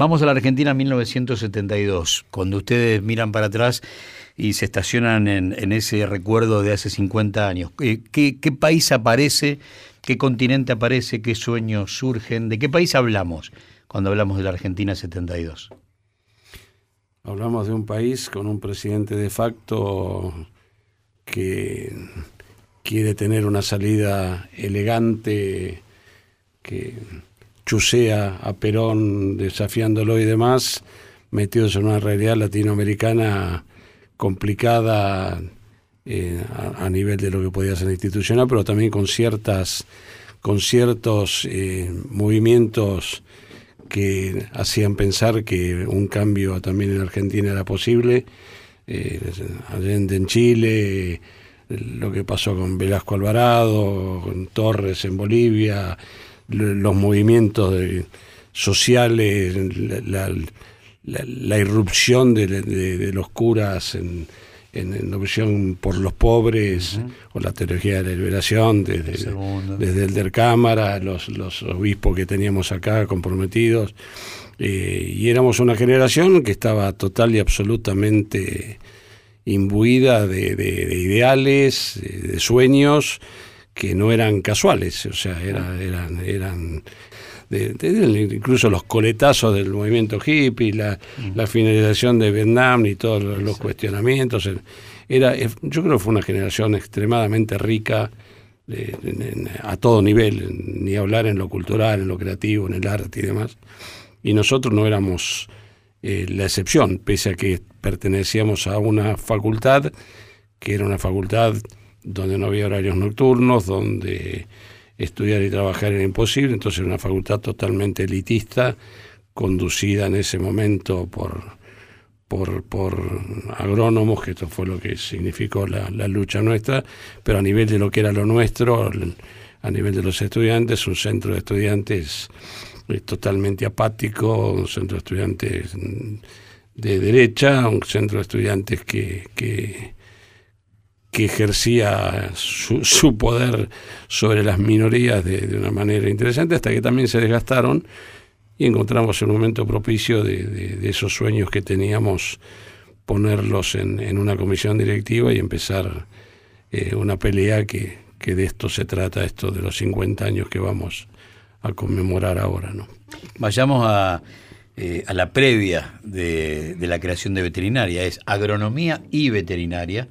Vamos a la Argentina 1972, cuando ustedes miran para atrás y se estacionan en, ese recuerdo de hace 50 años. ¿Qué, ¿Qué, país aparece? ¿Qué continente aparece? ¿Qué sueños surgen? ¿De qué país hablamos cuando hablamos de la Argentina 72? Hablamos de un país con un presidente de facto que quiere tener una salida elegante, que chusea a Perón desafiándolo y demás, metidos en una realidad latinoamericana complicada eh, a, nivel de lo que podía ser institucional, pero también con ciertas con ciertos eh, movimientos que hacían pensar que un cambio también en Argentina era posible. Eh, Allende en Chile, lo que pasó con Velasco Alvarado, con Torres en Bolivia, los movimientos sociales, la, irrupción de, los curas en, en, la opción por los pobres, o la teología de la liberación, desde, desde el der Cámara, los, los obispos que teníamos acá comprometidos. Eh, y éramos una generación que estaba total y absolutamente imbuida de, de ideales, de sueños, que no eran casuales, o sea, eran, eran de, incluso los coletazos del movimiento hippie, la, la finalización de Vietnam y todos los, cuestionamientos. Era, yo creo que fue una generación extremadamente rica a todo nivel, ni hablar en lo cultural, en lo creativo, en el arte y demás. Y nosotros no éramos eh, la excepción, pese a que pertenecíamos a una facultad que era una facultad donde no había horarios nocturnos, donde estudiar y trabajar era imposible, entonces una facultad totalmente elitista, conducida en ese momento por, por, por agrónomos, que esto fue lo que significó la, lucha nuestra, pero a nivel de lo que era lo nuestro, a nivel de los estudiantes, un centro de estudiantes eh, totalmente apático, un centro de estudiantes de derecha, un centro de estudiantes que, que que ejercía su, poder sobre las minorías de, una manera interesante, hasta que también se desgastaron y encontramos el momento propicio de, esos sueños que teníamos, ponerlos en, una comisión directiva y empezar eh, una pelea que, que, de esto se trata, esto de los 50 años que vamos a conmemorar ahora. ¿no? Vayamos a, eh, a la previa de, de la creación de veterinaria, es agronomía y veterinaria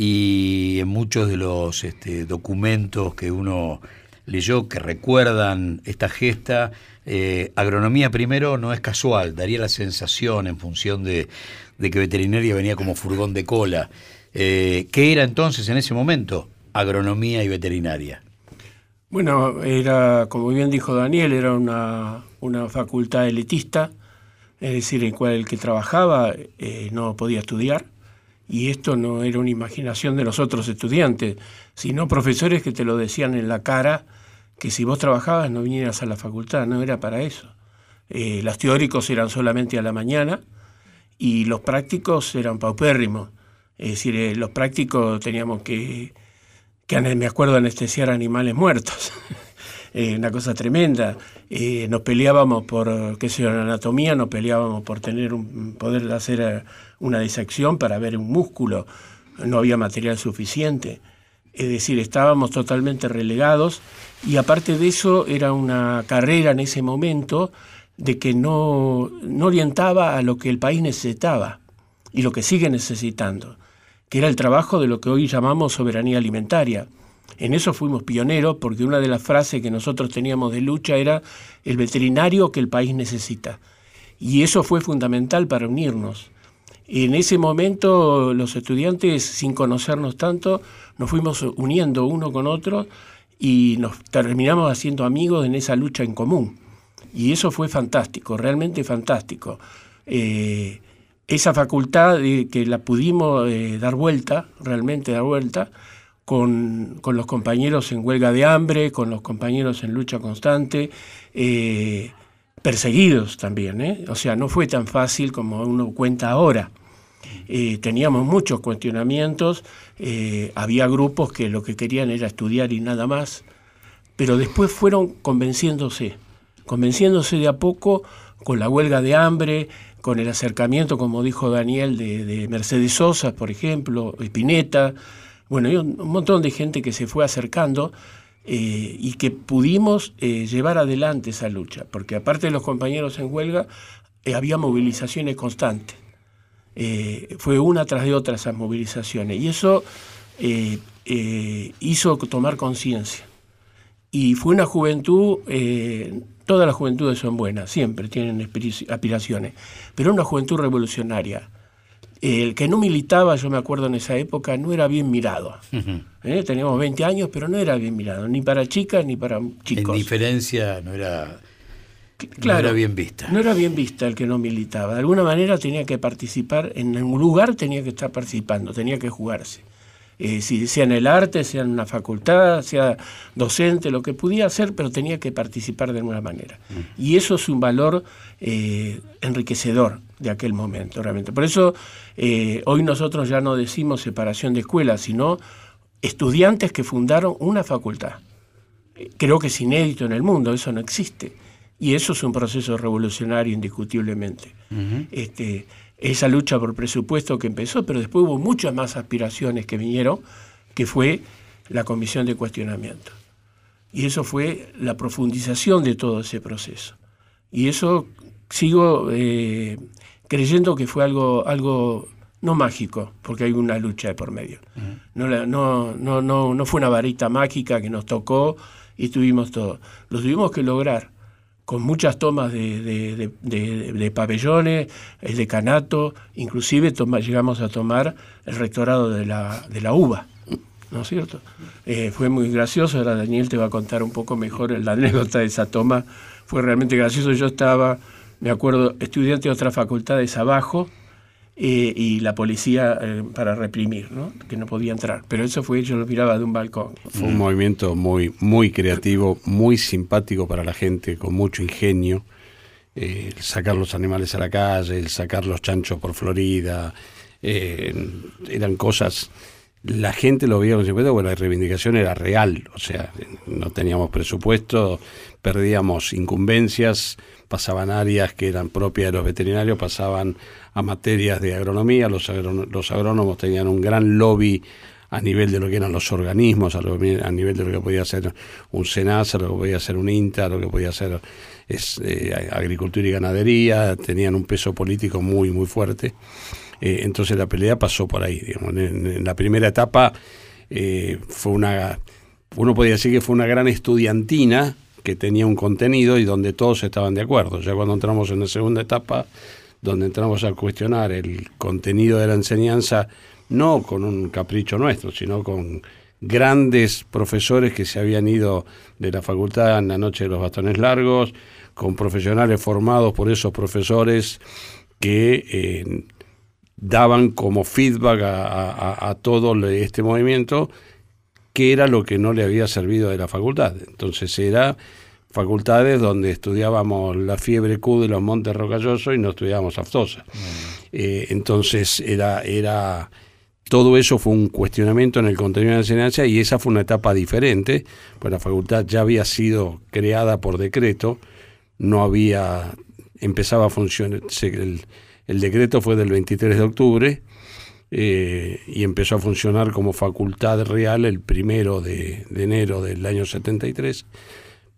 y en muchos de los este, documentos que uno leyó que recuerdan esta gesta, eh, agronomía primero no es casual, daría la sensación en función de, que veterinaria venía como furgón de cola. Eh, ¿Qué era entonces en ese momento agronomía y veterinaria? Bueno, era, como bien dijo Daniel, era una, facultad elitista, es decir, en cual el que trabajaba eh, no podía estudiar y esto no era una imaginación de los otros estudiantes, sino profesores que te lo decían en la cara, que si vos trabajabas no vinieras a la facultad, no era para eso. Eh, los teóricos eran solamente a la mañana y los prácticos eran paupérrimos. Es decir, eh, los prácticos teníamos que, que, me acuerdo, anestesiar animales muertos. Eh, una cosa tremenda. nos peleábamos por, qué sé yo, anatomía, nos peleábamos por tener un, poder hacer una disección para ver un músculo, no había material suficiente. Es decir, estábamos totalmente relegados y aparte de eso era una carrera en ese momento de que no, no orientaba a lo que el país necesitaba y lo que sigue necesitando, que era el trabajo de lo que hoy llamamos soberanía alimentaria. En eso fuimos pioneros porque una de las frases que nosotros teníamos de lucha era el veterinario que el país necesita. Y eso fue fundamental para unirnos. En ese momento los estudiantes, sin conocernos tanto, nos fuimos uniendo uno con otro y nos terminamos haciendo amigos en esa lucha en común. Y eso fue fantástico, realmente fantástico. Eh, esa facultad de que la pudimos eh, dar vuelta, realmente dar vuelta, con, los compañeros en huelga de hambre, con los compañeros en lucha constante, eh, perseguidos también. O sea, no fue tan fácil como uno cuenta ahora. Eh, teníamos muchos cuestionamientos, eh, había grupos que lo que querían era estudiar y nada más, pero después fueron convenciéndose, convenciéndose de a poco con la huelga de hambre, con el acercamiento, como dijo Daniel, de, Mercedes Sosa, por ejemplo, Spinetta, bueno, hay un, montón de gente que se fue acercando eh, y que pudimos eh, llevar adelante esa lucha, porque aparte de los compañeros en huelga, eh, había movilizaciones constantes. fue una tras de otra esas movilizaciones y eso hizo tomar conciencia. Y fue una juventud Todas las juventudes son buenas, siempre tienen aspiraciones, pero una juventud revolucionaria. El que no militaba, yo me acuerdo en esa época, no era bien mirado. ¿Eh? Teníamos 20 años, pero no era bien mirado, ni para chicas ni para chicos. En diferencia, no era, claro, no era bien vista. No era bien vista el que no militaba. De alguna manera tenía que participar, en un lugar tenía que estar participando, tenía que jugarse. Eh, si sea en el arte, sea en una facultad, sea docente, lo que pudiera hacer, pero tenía que participar de alguna manera. Y eso es un valor eh, enriquecedor de aquel momento, realmente. Por eso eh, hoy nosotros ya no decimos separación de escuelas, sino estudiantes que fundaron una facultad. Creo que es inédito en el mundo, eso no existe. Y eso es un proceso revolucionario indiscutiblemente. este, esa lucha por presupuesto que empezó, pero después hubo muchas más aspiraciones que vinieron, que fue la comisión de cuestionamiento. Y eso fue la profundización de todo ese proceso. Y eso sigo eh, creyendo que fue algo, algo no mágico, porque hay una lucha de por medio. no, no, no, no, no fue una varita mágica que nos tocó y tuvimos todo. Lo tuvimos que lograr con muchas tomas de, pabellones, el decanato, inclusive llegamos a tomar el rectorado de la, de la UBA. ¿no es cierto? Eh, fue muy gracioso, ahora Daniel te va a contar un poco mejor la anécdota de esa toma, fue realmente gracioso, yo estaba, me acuerdo, estudiante de otras facultades abajo, eh, y la policía eh, para reprimir, ¿no? que no podía entrar. Pero eso fue, yo lo miraba de un balcón. Fue un movimiento muy, muy creativo, muy simpático para la gente, con mucho ingenio. Eh, sacar los animales a la calle, el sacar los chanchos por Florida, eran cosas la gente lo veía como bueno, la reivindicación era real, o sea, no teníamos presupuesto, perdíamos incumbencias, pasaban áreas que eran propias de los veterinarios, pasaban a materias de agronomía, los, los agrónomos tenían un gran lobby a nivel de lo que eran los organismos, a, nivel de lo que podía ser un SENASA, lo que podía ser un INTA, lo que podía ser es, eh, agricultura y ganadería, tenían un peso político muy, muy fuerte. Eh, entonces la pelea pasó por ahí. En, la primera etapa eh, fue una, uno podría decir que fue una gran estudiantina que tenía un contenido y donde todos estaban de acuerdo. Ya cuando entramos en la segunda etapa, donde entramos a cuestionar el contenido de la enseñanza, no con un capricho nuestro, sino con grandes profesores que se habían ido de la facultad en la noche de los bastones largos, con profesionales formados por esos profesores que eh, daban como feedback a, todo este movimiento qué era lo que no le había servido de la facultad. Entonces era facultades donde estudiábamos la fiebre Q de los Montes Rocallosos y no estudiábamos aftosa. Mm. Eh, entonces era, era todo eso fue un cuestionamiento en el contenido de la enseñanza y esa fue una etapa diferente, pues la facultad ya había sido creada por decreto, no había, empezaba a funcionar, el, el decreto fue del 23 de octubre eh, y empezó a funcionar como facultad real el primero de, enero del año 73.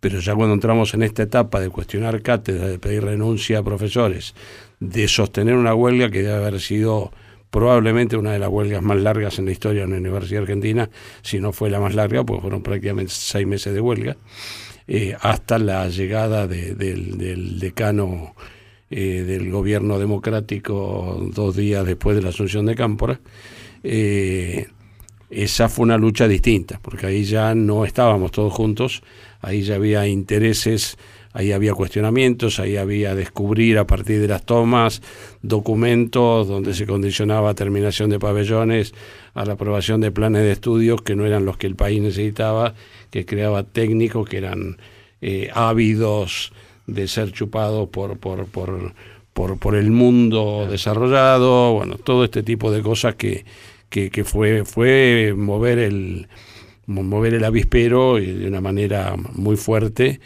Pero ya cuando entramos en esta etapa de cuestionar cátedra, de pedir renuncia a profesores, de sostener una huelga que debe haber sido probablemente una de las huelgas más largas en la historia de la Universidad Argentina, si no fue la más larga, pues fueron prácticamente seis meses de huelga, eh, hasta la llegada del decano eh, del gobierno democrático dos días después de la asunción de Cámpora, eh, esa fue una lucha distinta, porque ahí ya no estábamos todos juntos, ahí ya había intereses, ahí había cuestionamientos, ahí había descubrir a partir de las tomas documentos donde se condicionaba terminación de pabellones a la aprobación de planes de estudios que no eran los que el país necesitaba, que creaba técnicos que eran eh, ávidos de ser chupado por, por, por, por, por el mundo desarrollado, bueno, todo este tipo de cosas que, que, fue, fue mover el mover el avispero de una manera muy fuerte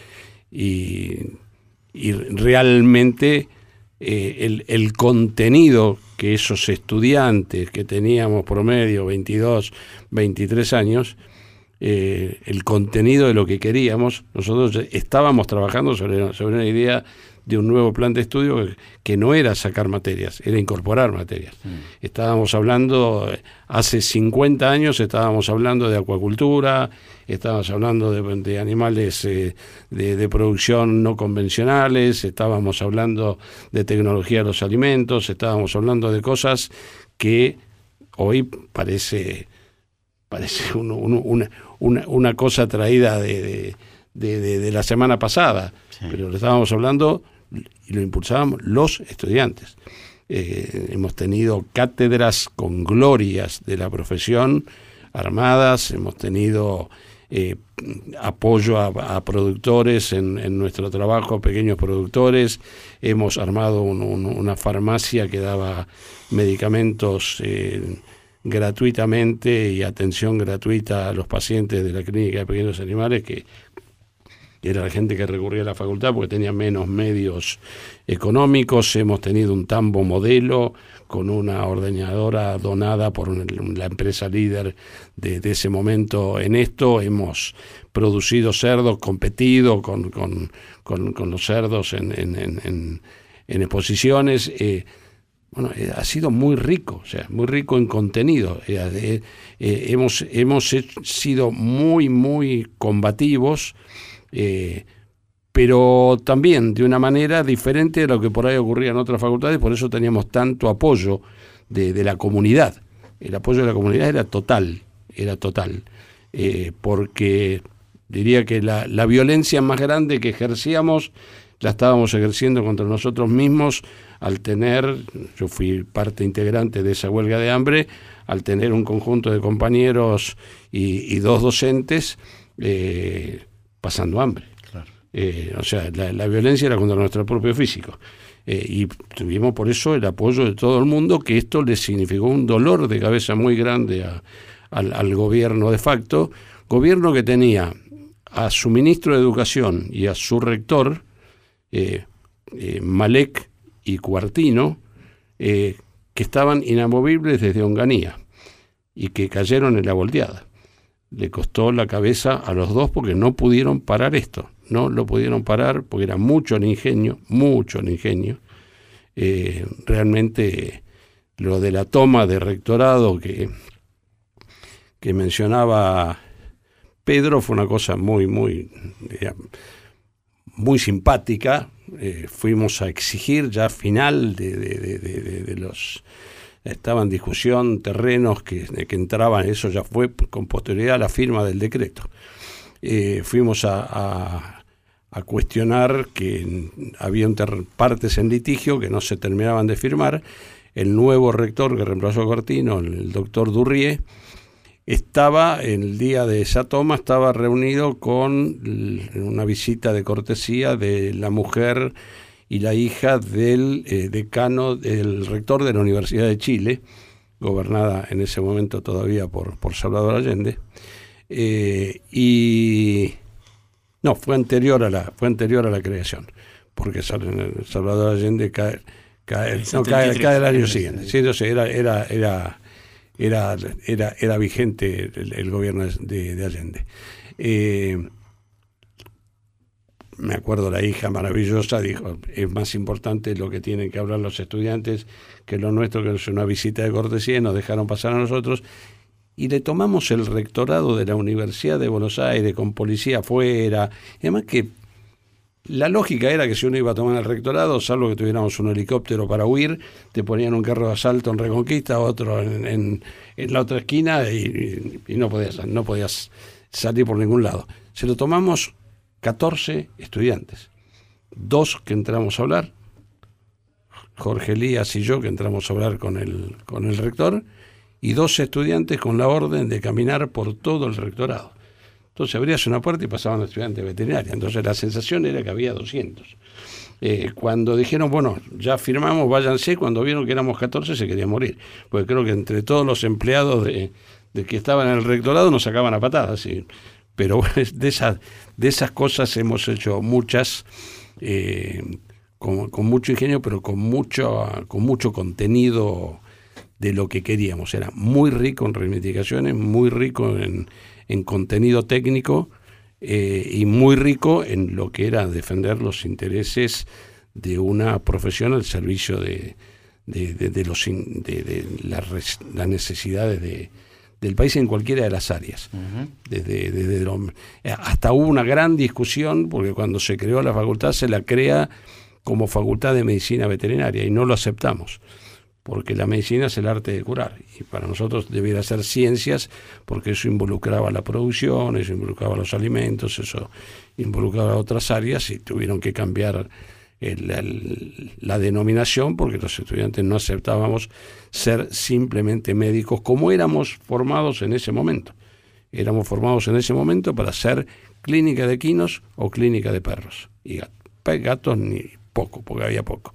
y, y realmente el, el, contenido que esos estudiantes que teníamos promedio 22, 23 años, eh, el contenido de lo que queríamos. Nosotros estábamos trabajando sobre, sobre una idea de un nuevo plan de estudio que, no era sacar materias, era incorporar materias. Mm. Estábamos hablando, hace 50 años estábamos hablando de acuacultura, estábamos hablando de, animales eh, de, producción no convencionales, estábamos hablando de tecnología de los alimentos, estábamos hablando de cosas que hoy parece, parece una, una, cosa traída de, de, la semana pasada, pero lo estábamos hablando y lo impulsábamos los estudiantes. Eh, hemos tenido cátedras con glorias de la profesión armadas, hemos tenido eh, apoyo a, productores en, nuestro trabajo, pequeños productores, hemos armado una farmacia que daba medicamentos eh, gratuitamente y atención gratuita a los pacientes de la clínica de pequeños animales que era la gente que recurría a la facultad porque tenía menos medios económicos. Hemos tenido un tambo modelo con una ordeñadora donada por la empresa líder de, ese momento en esto. Hemos producido cerdos, competido con, los cerdos en, exposiciones. Eh, bueno, eh, ha sido muy rico, o sea, muy rico en contenido. Eh, hemos, hemos sido muy, muy combativos eh, pero también de una manera diferente de lo que por ahí ocurría en otras facultades, por eso teníamos tanto apoyo de, la comunidad. El apoyo de la comunidad era total, era total, eh, porque diría que la, la violencia más grande que ejercíamos la estábamos ejerciendo contra nosotros mismos al tener, yo fui parte integrante de esa huelga de hambre, al tener un conjunto de compañeros y, dos docentes eh, pasando hambre. Eh, o sea, la, violencia era contra nuestro propio físico. Eh, y tuvimos por eso el apoyo de todo el mundo, que esto le significó un dolor de cabeza muy grande al, gobierno de facto, gobierno que tenía a su ministro de Educación y a su rector, eh, Malek y Cuartino, que estaban inamovibles desde Onganía y que cayeron en la volteada le costó la cabeza a los dos porque no pudieron parar esto, no lo pudieron parar porque era mucho el ingenio, mucho el ingenio. Eh, realmente lo de la toma de rectorado que, que mencionaba Pedro fue una cosa muy, muy, muy simpática. Eh, fuimos a exigir ya final de, de los estaba en discusión terrenos que, que entraban, eso ya fue con posterioridad a la firma del decreto. Eh, fuimos a, cuestionar que había partes en litigio que no se terminaban de firmar. El nuevo rector que reemplazó a Cortino, el doctor Durrié, estaba, el día de esa toma, estaba reunido con una visita de cortesía de la mujer y la hija del eh, decano, del rector de la Universidad de Chile, gobernada en ese momento todavía por, por Salvador Allende. Eh, y no, fue anterior a la, fue anterior a la creación, porque Salvador Allende cae, cae, no, cae, el año siguiente. Sí, era, era, era, era, era, era vigente el, gobierno de, Allende. Eh, me acuerdo la hija maravillosa dijo, es más importante lo que tienen que hablar los estudiantes que lo nuestro, que es una visita de cortesía, y nos dejaron pasar a nosotros. Y le tomamos el rectorado de la Universidad de Buenos Aires con policía afuera. además que la lógica era que si uno iba a tomar el rectorado, salvo que tuviéramos un helicóptero para huir, te ponían un carro de asalto en Reconquista, otro en, en, la otra esquina y, no, podías, no podías salir por ningún lado. Se lo tomamos 14 estudiantes, dos que entramos a hablar, Jorge Elías y yo que entramos a hablar con el, con el rector, y dos estudiantes con la orden de caminar por todo el rectorado. Entonces abrías una puerta y pasaban estudiantes de veterinaria. Entonces la sensación era que había 200. Eh, cuando dijeron, bueno, ya firmamos, váyanse, cuando vieron que éramos 14 se querían morir. Porque creo que entre todos los empleados de, que estaban en el rectorado nos sacaban a patadas. Pero de esas, de esas cosas hemos hecho muchas eh, con, mucho ingenio, pero con mucho, con mucho contenido de lo que queríamos. Era muy rico en reivindicaciones, muy rico en, contenido técnico eh, y muy rico en lo que era defender los intereses de una profesión al servicio de, de, los, de, las necesidades de, del país en cualquiera de las áreas. desde, desde hasta hubo una gran discusión, porque cuando se creó la facultad se la crea como facultad de medicina veterinaria y no lo aceptamos, porque la medicina es el arte de curar y para nosotros debiera ser ciencias porque eso involucraba la producción, eso involucraba los alimentos, eso involucraba otras áreas y tuvieron que cambiar la denominación porque los estudiantes no aceptábamos ser simplemente médicos como éramos formados en ese momento. Éramos formados en ese momento para ser clínica de quinos o clínica de perros. Y gatos ni poco, porque había poco.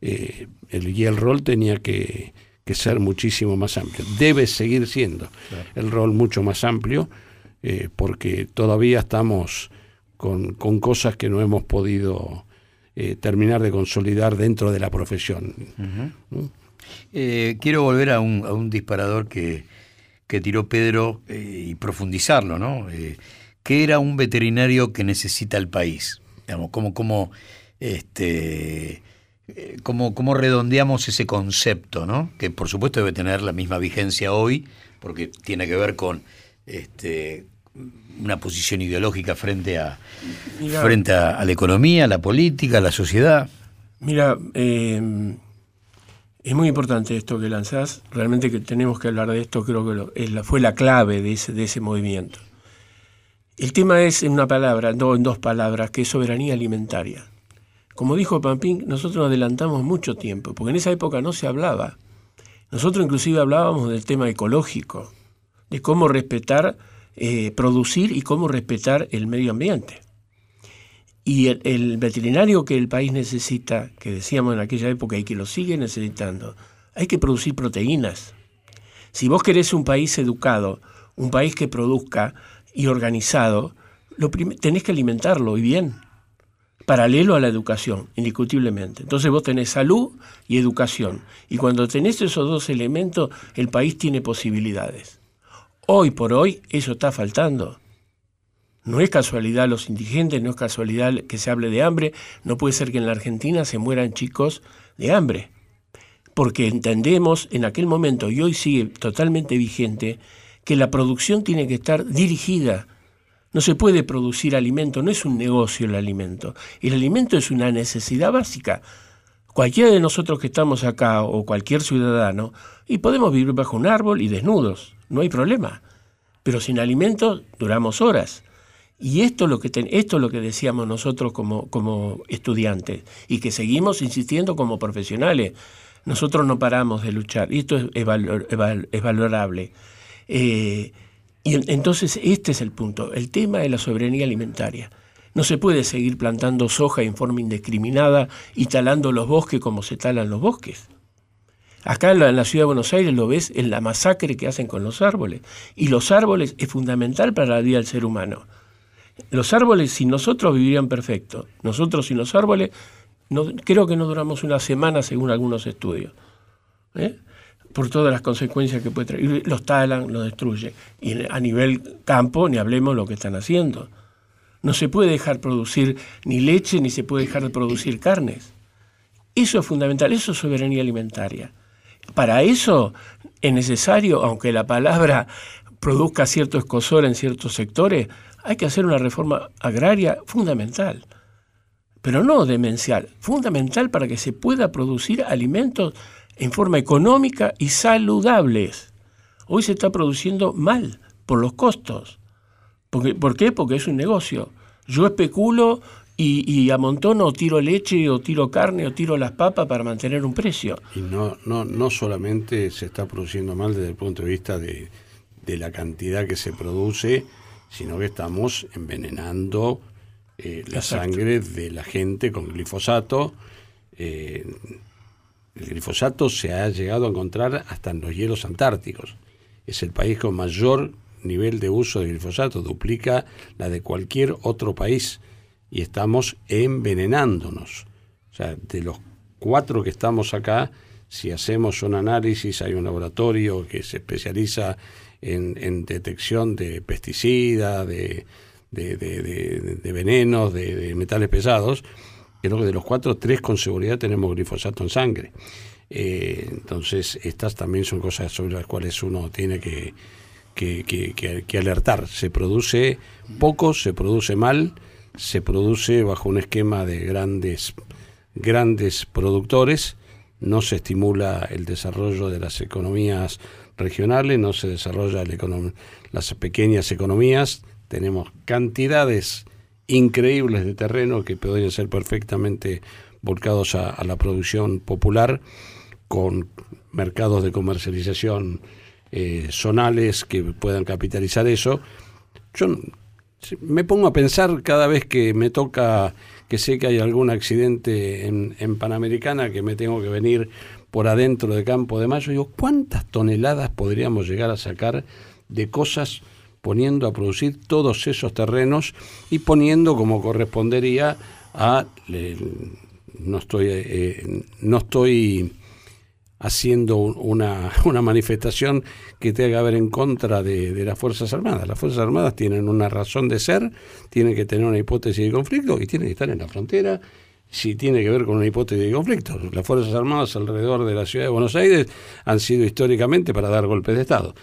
Eh, el, y el rol tenía que, ser muchísimo más amplio. Debe seguir siendo el rol mucho más amplio eh, porque todavía estamos con, con cosas que no hemos podido eh, terminar de consolidar dentro de la profesión. Quiero volver a un, disparador que, tiró Pedro y profundizarlo, ¿no? ¿Qué era un veterinario que necesita el país? Digamos, ¿cómo, cómo, este, cómo, cómo redondeamos ese concepto, ¿no? Que por supuesto debe tener la misma vigencia hoy, porque tiene que ver con este, una posición ideológica frente a frente a, la economía, a la política, a la sociedad. Mira, eh, es muy importante esto que lanzás. Realmente que tenemos que hablar de esto. Creo que fue la clave de ese, de ese movimiento. El tema es en una palabra, en dos palabras, que es soberanía alimentaria. Como dijo Pampín, nosotros nos adelantamos mucho tiempo, porque en esa época no se hablaba. Nosotros inclusive hablábamos del tema ecológico, de cómo respetar eh, producir y cómo respetar el medio ambiente. Y el, veterinario que el país necesita, que decíamos en aquella época y que lo sigue necesitando, hay que producir proteínas. Si vos querés un país educado, un país que produzca y organizado, lo tenés que alimentarlo y bien, paralelo a la educación, indiscutiblemente. Entonces vos tenés salud y educación. Y cuando tenés esos dos elementos, el país tiene posibilidades. Hoy por hoy eso está faltando. No es casualidad los indigentes, no es casualidad que se hable de hambre, no puede ser que en la Argentina se mueran chicos de hambre, porque entendemos en aquel momento, y hoy sigue totalmente vigente, que la producción tiene que estar dirigida. No se puede producir alimento, no es un negocio el alimento. El alimento es una necesidad básica. Cualquiera de nosotros que estamos acá o cualquier ciudadano, y podemos vivir bajo un árbol y desnudos no hay problema. Pero sin alimentos duramos horas. Y esto es lo que, esto lo que decíamos nosotros como, como estudiantes y que seguimos insistiendo como profesionales. Nosotros no paramos de luchar y esto es, valorable. Eh, y entonces este es el punto, el tema de la soberanía alimentaria. No se puede seguir plantando soja en forma indiscriminada y talando los bosques como se talan los bosques. Acá en la, ciudad de Buenos Aires lo ves en la masacre que hacen con los árboles. Y los árboles es fundamental para la vida del ser humano. Los árboles, si nosotros vivirían perfecto, nosotros sin los árboles, creo que no duramos una semana según algunos estudios. ¿eh? Por todas las consecuencias que puede traer. Los talan, los destruyen. Y a nivel campo, ni hablemos lo que están haciendo. No se puede dejar producir ni leche, ni se puede dejar de producir carnes. Eso es fundamental, eso es soberanía alimentaria. Para eso es necesario, aunque la palabra produzca cierto escosor en ciertos sectores, hay que hacer una reforma agraria fundamental, pero no demencial, fundamental para que se pueda producir alimentos en forma económica y saludables. Hoy se está produciendo mal por los costos. ¿Por qué? Porque es un negocio. Yo especulo y, y, amontono o tiro leche o tiro carne o tiro las papas para mantener un precio. Y no, no, no solamente se está produciendo mal desde el punto de vista de, la cantidad que se produce, sino que estamos envenenando eh, la sangre de la gente con glifosato. Eh, el glifosato se ha llegado a encontrar hasta en los hielos antárticos. Es el país con mayor nivel de uso de glifosato, duplica la de cualquier otro país y estamos envenenándonos. O sea, de los cuatro que estamos acá, si hacemos un análisis, hay un laboratorio que se especializa en, detección de pesticidas, de, de, venenos, de, metales pesados. Creo que de los cuatro, tres con seguridad tenemos glifosato en sangre. Eh, entonces, estas también son cosas sobre las cuales uno tiene que, que, alertar. Se produce poco, se produce mal, se produce bajo un esquema de grandes, grandes productores, no se estimula el desarrollo de las economías regionales, no se desarrolla las pequeñas economías, tenemos cantidades increíbles de terreno que podrían ser perfectamente volcados a, la producción popular con mercados de comercialización eh, zonales que puedan capitalizar eso. Yo me pongo a pensar cada vez que me toca que sé que hay algún accidente en, en Panamericana que me tengo que venir por adentro de Campo de Mayo, digo, ¿cuántas toneladas podríamos llegar a sacar de cosas poniendo a producir todos esos terrenos y poniendo como correspondería a... no estoy, eh, no estoy haciendo una, una, manifestación que tenga que ver en contra de, de, las Fuerzas Armadas. Las Fuerzas Armadas tienen una razón de ser, tienen que tener una hipótesis de conflicto y tienen que estar en la frontera si tiene que ver con una hipótesis de conflicto. Las Fuerzas Armadas alrededor de la ciudad de Buenos Aires han sido históricamente para dar golpes de Estado.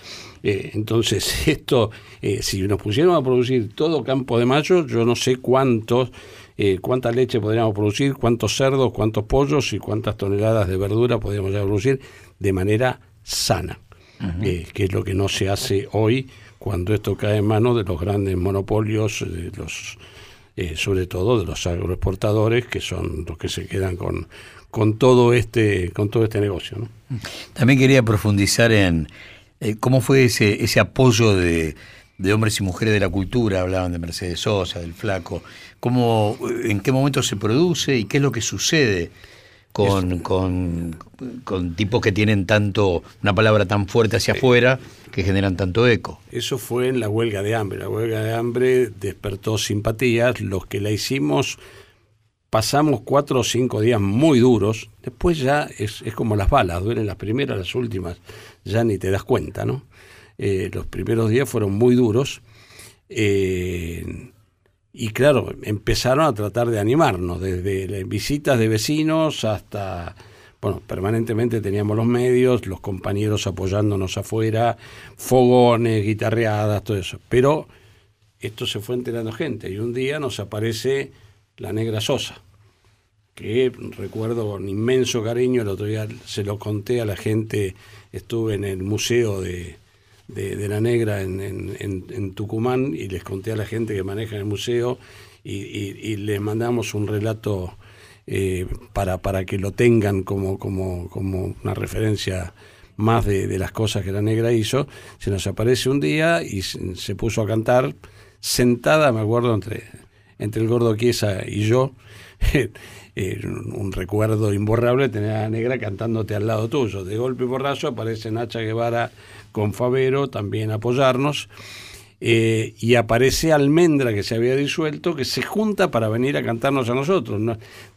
Eh, entonces, esto, eh, si nos pusiéramos a producir todo Campo de Mayo, yo no sé cuántos, eh, cuánta leche podríamos producir, cuántos cerdos, cuántos pollos y cuántas toneladas de verdura podríamos producir de manera sana, que es lo que no se hace hoy cuando esto cae en manos de los grandes monopolios, de los eh, sobre todo de los agroexportadores, que son los que se quedan con, con todo este con todo este negocio. También quería profundizar en eh, cómo fue ese, ese apoyo de, de, hombres y mujeres de la cultura, hablaban de Mercedes Sosa, del Flaco, cómo, en qué momento se produce y qué es lo que sucede con, con, con, tipos que tienen tanto, una palabra tan fuerte hacia afuera, que generan tanto eco. Eso fue en la huelga de hambre. La huelga de hambre despertó simpatías. Los que la hicimos pasamos cuatro o cinco días muy duros. Después ya es, es como las balas, duelen las primeras, las últimas, ya ni te das cuenta, ¿no? Eh, los primeros días fueron muy duros. Eh, y claro, empezaron a tratar de animarnos, desde visitas de vecinos hasta, bueno, permanentemente teníamos los medios, los compañeros apoyándonos afuera, fogones, guitarreadas, todo eso. Pero esto se fue enterando gente y un día nos aparece la negra Sosa, que recuerdo con inmenso cariño, el otro día se lo conté a la gente, estuve en el museo de, de, la negra en, en, Tucumán y les conté a la gente que maneja el museo y, y, les mandamos un relato eh, para, para que lo tengan como, como, como una referencia más de, las cosas que la negra hizo. Se nos aparece un día y se, puso a cantar sentada, me acuerdo, entre, entre el gordo Chiesa y yo. un recuerdo imborrable tener a la negra cantándote al lado tuyo. De golpe y borrazo aparece Nacha Guevara con Favero también apoyarnos. Eh, y aparece Almendra, que se había disuelto, que se junta para venir a cantarnos a nosotros.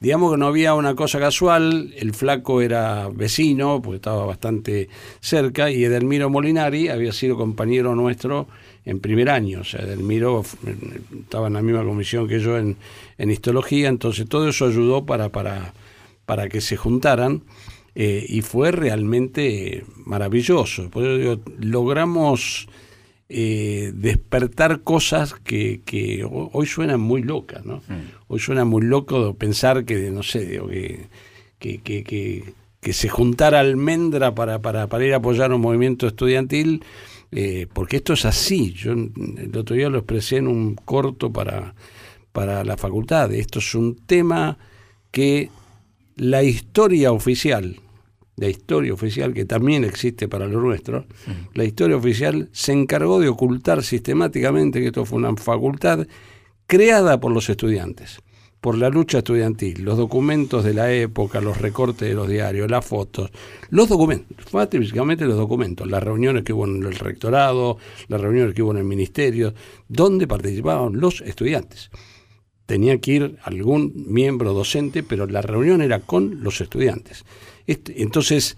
Digamos que no había una cosa casual, el flaco era vecino, porque estaba bastante cerca, y Edelmiro Molinari había sido compañero nuestro en primer año. O sea, Edelmiro estaba en la misma comisión que yo en, en histología, entonces todo eso ayudó para, para, para que se juntaran. Eh, y fue realmente maravilloso. Por eso digo, logramos eh, despertar cosas que, que, hoy suenan muy locas, ¿no? Mm. Hoy suena muy loco pensar que, no sé, digo, que, que, que, que, se juntara almendra para, para, para ir a apoyar un movimiento estudiantil, eh, porque esto es así. Yo el otro día lo expresé en un corto para, para la facultad. Esto es un tema que la historia oficial la historia oficial, que también existe para lo nuestro, la historia oficial se encargó de ocultar sistemáticamente que esto fue una facultad creada por los estudiantes, por la lucha estudiantil, los documentos de la época, los recortes de los diarios, las fotos, los documentos, básicamente los documentos, las reuniones que hubo en el rectorado, las reuniones que hubo en el ministerio, donde participaban los estudiantes. Tenía que ir algún miembro docente, pero la reunión era con los estudiantes. Este, entonces,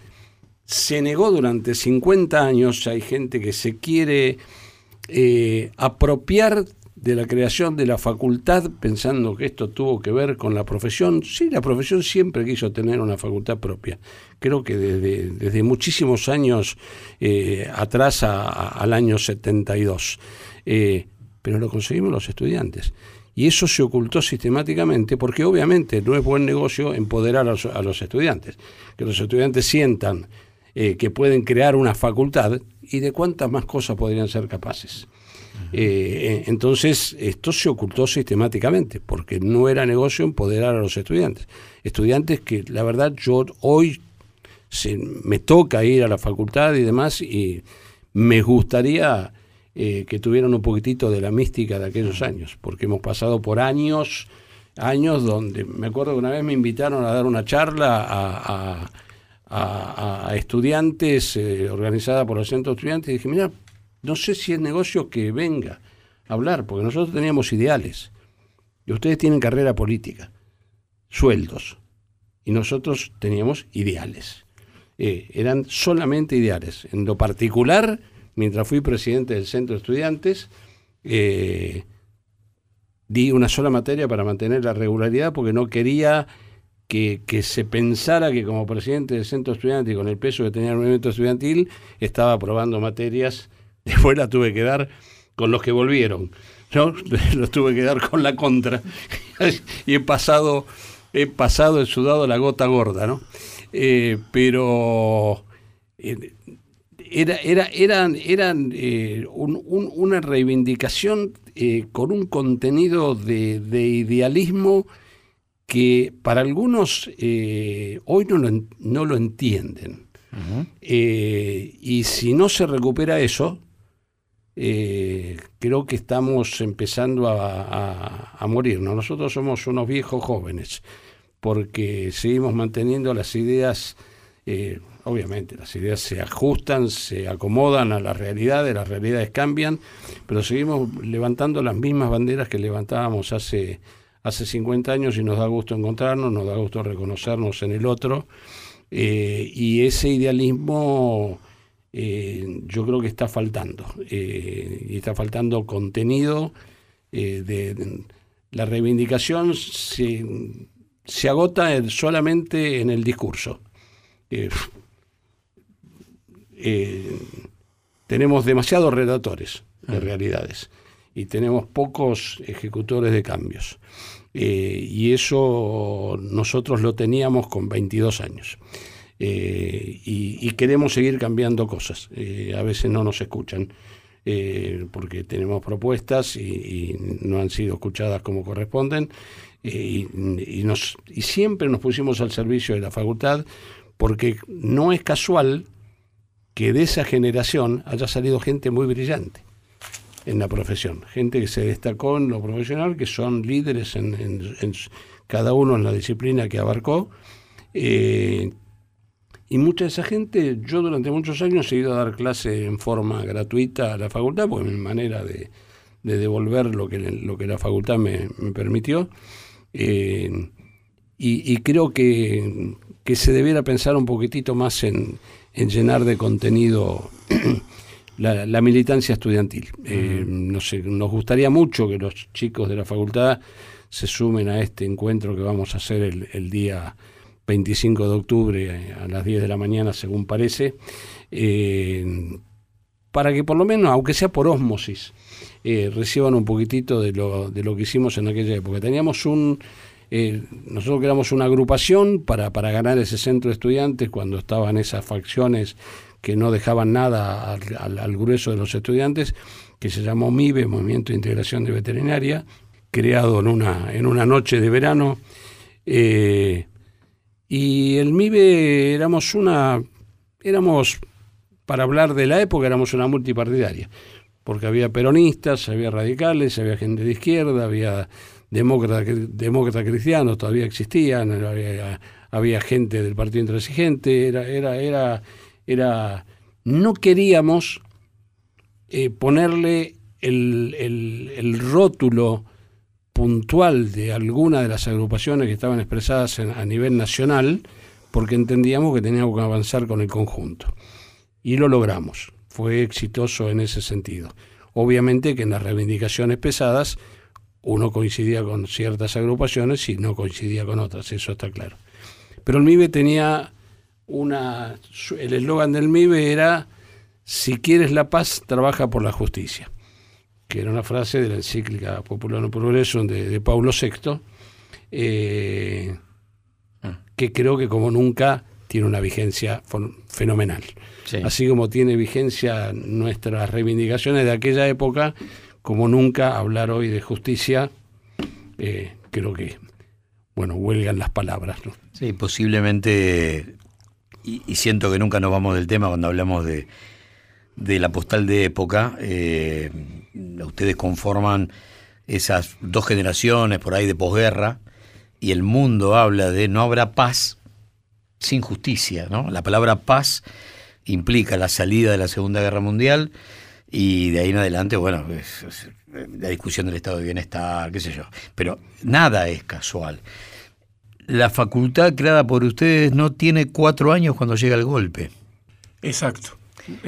se negó durante 50 años, hay gente que se quiere eh, apropiar de la creación de la facultad pensando que esto tuvo que ver con la profesión. Sí, la profesión siempre quiso tener una facultad propia. Creo que desde, desde muchísimos años eh, atrás al año 72. Eh, pero lo conseguimos los estudiantes. Y eso se ocultó sistemáticamente porque obviamente no es buen negocio empoderar a los, estudiantes. Que los estudiantes sientan eh, que pueden crear una facultad y de cuántas más cosas podrían ser capaces. Eh, entonces, esto se ocultó sistemáticamente porque no era negocio empoderar a los estudiantes. Estudiantes que, la verdad, yo hoy me toca ir a la facultad y demás y me gustaría eh, que tuvieran un poquitito de la mística de aquellos años, porque hemos pasado por años, años donde, me acuerdo que una vez me invitaron a dar una charla a, estudiantes, eh, organizada por el centro de estudiantes, y dije, mira, no sé si es negocio que venga a hablar, porque nosotros teníamos ideales, y ustedes tienen carrera política, sueldos, y nosotros teníamos ideales. Eh, eran solamente ideales. En lo particular, mientras fui presidente del centro de estudiantes, eh, di una sola materia para mantener la regularidad porque no quería que, se pensara que como presidente del centro estudiantil, con el peso que tenía el movimiento estudiantil, estaba aprobando materias. Después la tuve que dar con los que volvieron. ¿no? Los tuve que dar con la contra. y he pasado, he pasado, he sudado la gota gorda, ¿no? Eh, pero eh, era, era, eran, eran eh, una reivindicación eh, con un contenido de, idealismo que para algunos eh, hoy no lo, no lo entienden. y si no se recupera eso, creo que estamos empezando a, a, morir. Nosotros somos unos viejos jóvenes, porque seguimos manteniendo las ideas obviamente las ideas se ajustan, se acomodan a las realidades, las realidades cambian, pero seguimos levantando las mismas banderas que levantábamos hace, hace 50 años y nos da gusto encontrarnos, nos da gusto reconocernos en el otro. Eh, y ese idealismo eh, yo creo que está faltando, eh, y está faltando contenido. de, la reivindicación se, se agota solamente en el discurso. Tenemos demasiados redactores de realidades y tenemos pocos ejecutores de cambios. Eh, y eso nosotros lo teníamos con 22 años. Eh, y, queremos seguir cambiando cosas. a veces no nos escuchan porque tenemos propuestas y, no han sido escuchadas como corresponden. y siempre nos pusimos al servicio de la facultad porque no es casual que de esa generación haya salido gente muy brillante en la profesión, gente que se destacó en lo profesional, que son líderes en, cada uno en la disciplina que abarcó. Eh, y mucha de esa gente, yo durante muchos años he ido a dar clase en forma gratuita a la facultad, porque mi manera de, devolver lo que, lo que la facultad me, permitió. Eh, y, creo que, se debiera pensar un poquitito más en, en llenar de contenido la, militancia estudiantil. Eh, nos, gustaría mucho que los chicos de la facultad se sumen a este encuentro que vamos a hacer el, día 25 de octubre eh, a las 10 de la mañana, según parece, eh, para que por lo menos, aunque sea por ósmosis, reciban un poquitito de lo, de lo que hicimos en aquella época. Teníamos un eh, nosotros creamos una agrupación para, para ganar ese centro de estudiantes cuando estaban esas facciones que no dejaban nada al, grueso de los estudiantes, que se llamó MIBE, Movimiento de Integración de Veterinaria, creado en una, en una noche de verano. Eh, y el MIBE éramos una, éramos, para hablar de la época, éramos una multipartidaria, porque había peronistas, había radicales, había gente de izquierda, había demócratas demócrata cristianos todavía existían, había, gente del Partido Intransigente, era, era, era, era no queríamos eh, ponerle el, el, rótulo puntual de alguna de las agrupaciones que estaban expresadas a nivel nacional, porque entendíamos que teníamos que avanzar con el conjunto. Y lo logramos, fue exitoso en ese sentido. Obviamente que en las reivindicaciones pesadas uno coincidía con ciertas agrupaciones y no coincidía con otras, eso está claro. Pero el MIBE tenía una... El eslogan del MIBE era, si quieres la paz, trabaja por la justicia que era una frase de la encíclica Popular no Progreso de, de Paulo VI, eh, ah. que creo que como nunca tiene una vigencia fenomenal. Así como tiene vigencia nuestras reivindicaciones de aquella época, como nunca hablar hoy de justicia, eh, creo que, bueno, huelgan las palabras. Sí, posiblemente, y siento que nunca nos vamos del tema cuando hablamos de de la postal de época. Eh, ustedes conforman esas dos generaciones por ahí de posguerra y el mundo habla de no habrá paz sin justicia. ¿no? La palabra paz implica la salida de la Segunda Guerra Mundial y de ahí en adelante, bueno, la discusión del estado de bienestar, qué sé yo. Pero nada es casual. La facultad creada por ustedes no tiene cuatro años cuando llega el golpe. Exacto.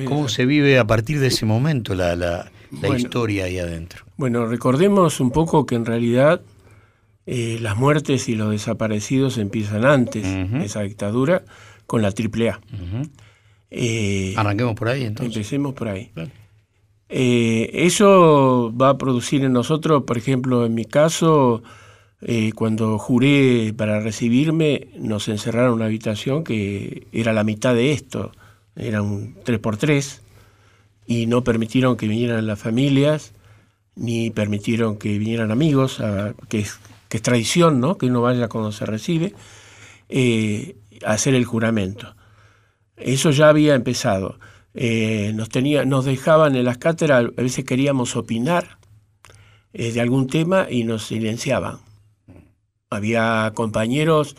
¿Cómo se vive a partir de ese momento la, la, historia ahí adentro? Bueno, recordemos un poco que en realidad eh, las muertes y los desaparecidos empiezan antes de esa dictadura con la AAA. Eh, Arranquemos por ahí entonces. Empecemos por ahí. Eh, eso va a producir en nosotros, por ejemplo, en mi caso, cuando juré para recibirme, nos encerraron en una habitación que era la mitad de esto era un 3x3, y no permitieron que vinieran las familias, ni permitieron que vinieran amigos, que, es, tradición, ¿no? que uno vaya cuando se recibe, eh, a hacer el juramento. Eso ya había empezado. Eh, nos, nos dejaban en las cátedras, a veces queríamos opinar eh, de algún tema y nos silenciaban. Había compañeros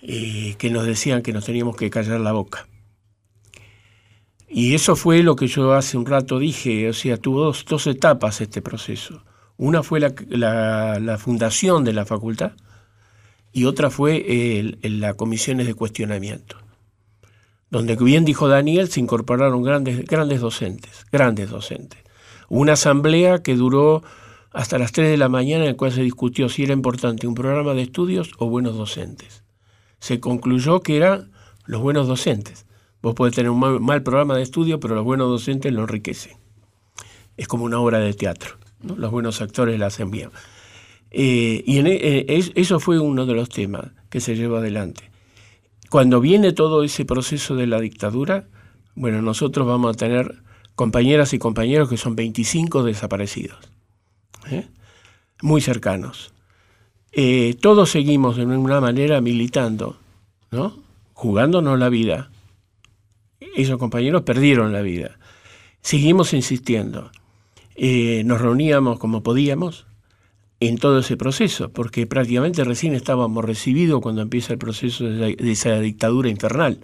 que nos decían que nos teníamos que callar la boca. Y eso fue lo que yo hace un rato dije, o sea, tuvo dos, etapas este proceso. Una fue la, fundación de la facultad y otra fue las comisiones de cuestionamiento, donde bien dijo Daniel, se incorporaron grandes, grandes docentes, grandes docentes. Una asamblea que duró hasta las 3 de la mañana en la cual se discutió si era importante un programa de estudios o buenos docentes. Se concluyó que eran los buenos docentes Vos podés tener un mal, programa de estudio, pero los buenos docentes lo enriquecen. Es como una obra de teatro. Los buenos actores la hacen bien. Eh, y en, eh, eso fue uno de los temas que se llevó adelante. Cuando viene todo ese proceso de la dictadura, bueno, nosotros vamos a tener compañeras y compañeros que son 25 desaparecidos, ¿eh? muy cercanos. todos seguimos de una manera militando, ¿no? jugándonos la vida, esos compañeros perdieron la vida. Seguimos insistiendo. Eh, nos reuníamos como podíamos en todo ese proceso, porque prácticamente recién estábamos recibidos cuando empieza el proceso de, esa dictadura infernal,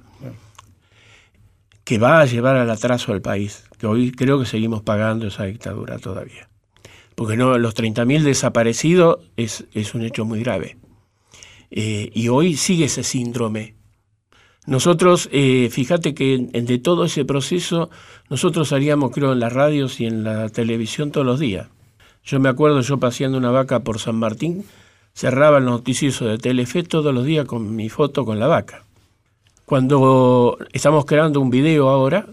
que va a llevar al atraso al país, que hoy creo que seguimos pagando esa dictadura todavía. Porque no, los 30.000 desaparecidos es, es, un hecho muy grave. Eh, y hoy sigue ese síndrome nosotros, eh, fíjate que de todo ese proceso, nosotros salíamos, creo, en las radios y en la televisión todos los días. Yo me acuerdo yo paseando una vaca por San Martín, cerraba el noticioso de Telefe todos los días con mi foto con la vaca. Cuando estamos creando un video ahora,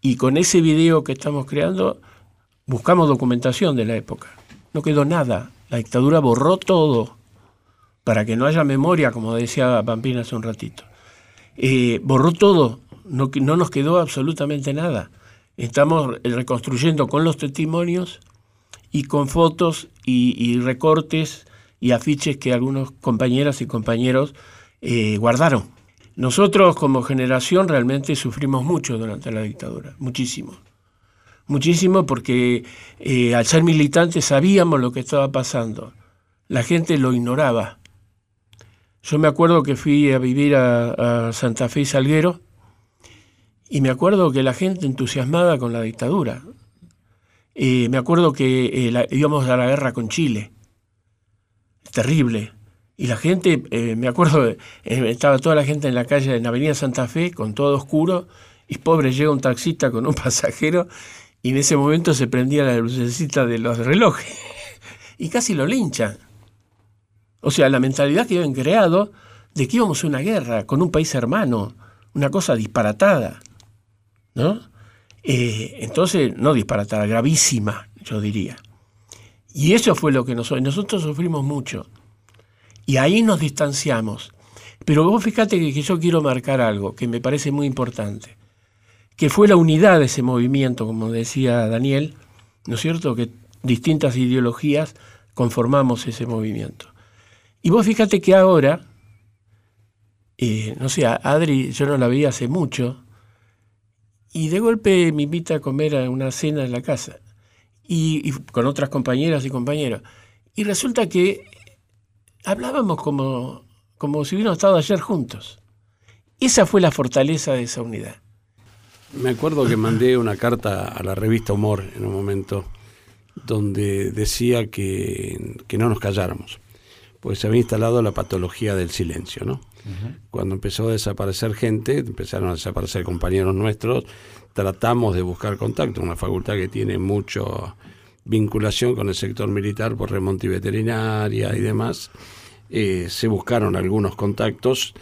y con ese video que estamos creando, buscamos documentación de la época. No quedó nada. La dictadura borró todo para que no haya memoria, como decía Pampina hace un ratito. Eh, borró todo, no, no nos quedó absolutamente nada. Estamos reconstruyendo con los testimonios y con fotos y, recortes y afiches que algunos compañeras y compañeros eh, guardaron. Nosotros como generación realmente sufrimos mucho durante la dictadura, muchísimo. Muchísimo porque eh, al ser militantes sabíamos lo que estaba pasando. La gente lo ignoraba. Yo me acuerdo que fui a vivir a, Santa Fe y Salguero y me acuerdo que la gente entusiasmada con la dictadura. Me acuerdo que eh, íbamos a la guerra con Chile. terrible. Y la gente, eh, me acuerdo, eh, estaba toda la gente en la calle, en la Avenida Santa Fe, con todo oscuro, y pobre llega un taxista con un pasajero, y en ese momento se prendía la lucecita de los relojes, y casi lo linchan. O sea, la mentalidad que habían creado de que íbamos a una guerra con un país hermano, una cosa disparatada, ¿no? Eh, entonces, no disparatada, gravísima, yo diría. Y eso fue lo que nosotros, nosotros sufrimos mucho. Y ahí nos distanciamos. Pero vos fíjate que, yo quiero marcar algo que me parece muy importante, que fue la unidad de ese movimiento, como decía Daniel, ¿no es cierto? Que distintas ideologías conformamos ese movimiento. Y vos fíjate que ahora, eh, no sé, Adri yo no la veía hace mucho, y de golpe me invita a comer a una cena en la casa, y con otras compañeras y compañeros. Y resulta que hablábamos como, como si hubiéramos estado ayer juntos. Esa fue la fortaleza de esa unidad. Me acuerdo que mandé una carta a la revista Humor en un momento donde decía que, no nos calláramos, porque se había instalado la patología del silencio, ¿no? Cuando empezó a desaparecer gente, empezaron a desaparecer compañeros nuestros, tratamos de buscar contacto, una facultad que tiene mucho vinculación con el sector militar por remonte y veterinaria y demás, eh, se buscaron algunos contactos